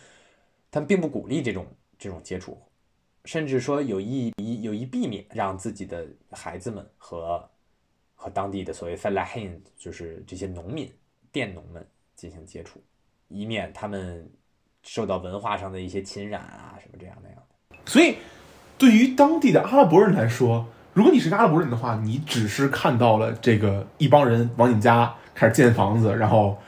他们并不鼓励这种这种接触。甚至说有意有意避免让自己的孩子们和和当地的所谓 falahin，就是这些农民、佃农们进行接触，以免他们受到文化上的一些侵染啊，什么这样那样的。所以，对于当地的阿拉伯人来说，如果你是个阿拉伯人的话，你只是看到了这个一帮人往你家开始建房子，然后。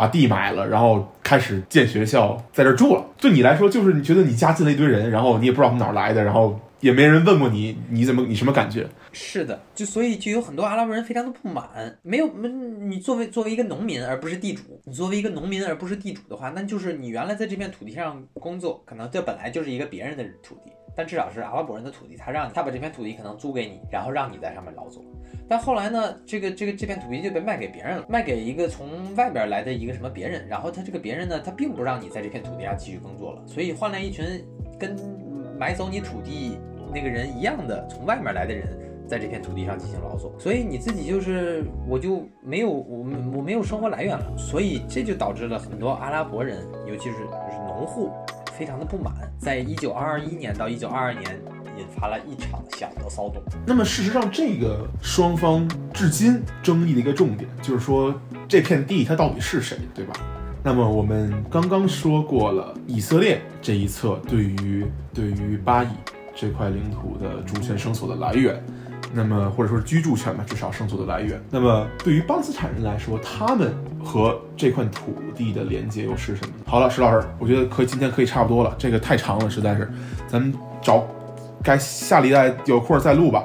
把地买了，然后开始建学校，在这住了。对你来说，就是你觉得你家进了一堆人，然后你也不知道从哪儿来的，然后也没人问过你，你怎么，你什么感觉？是的，就所以就有很多阿拉伯人非常的不满。没有，没你作为作为一个农民而不是地主，你作为一个农民而不是地主的话，那就是你原来在这片土地上工作，可能这本来就是一个别人的土地。但至少是阿拉伯人的土地，他让他把这片土地可能租给你，然后让你在上面劳作。但后来呢，这个这个这片土地就被卖给别人了，卖给一个从外边来的一个什么别人。然后他这个别人呢，他并不让你在这片土地上继续工作了，所以换来一群跟买走你土地那个人一样的从外面来的人，在这片土地上进行劳作。所以你自己就是我就没有我我没有生活来源了，所以这就导致了很多阿拉伯人，尤其是就是农户。非常的不满，在一九二一年到一九二二年引发了一场小的骚动。那么事实上，这个双方至今争议的一个重点就是说，这片地它到底是谁，对吧？那么我们刚刚说过了，以色列这一侧对于对于巴以这块领土的主权声索的来源。那么或者说居住权吧，至少生存的来源。那么对于巴勒斯坦人来说，他们和这块土地的连接又是什么？好了，石老师，我觉得可以，今天可以差不多了。这个太长了，实在是，咱们找该下礼拜有空再录吧。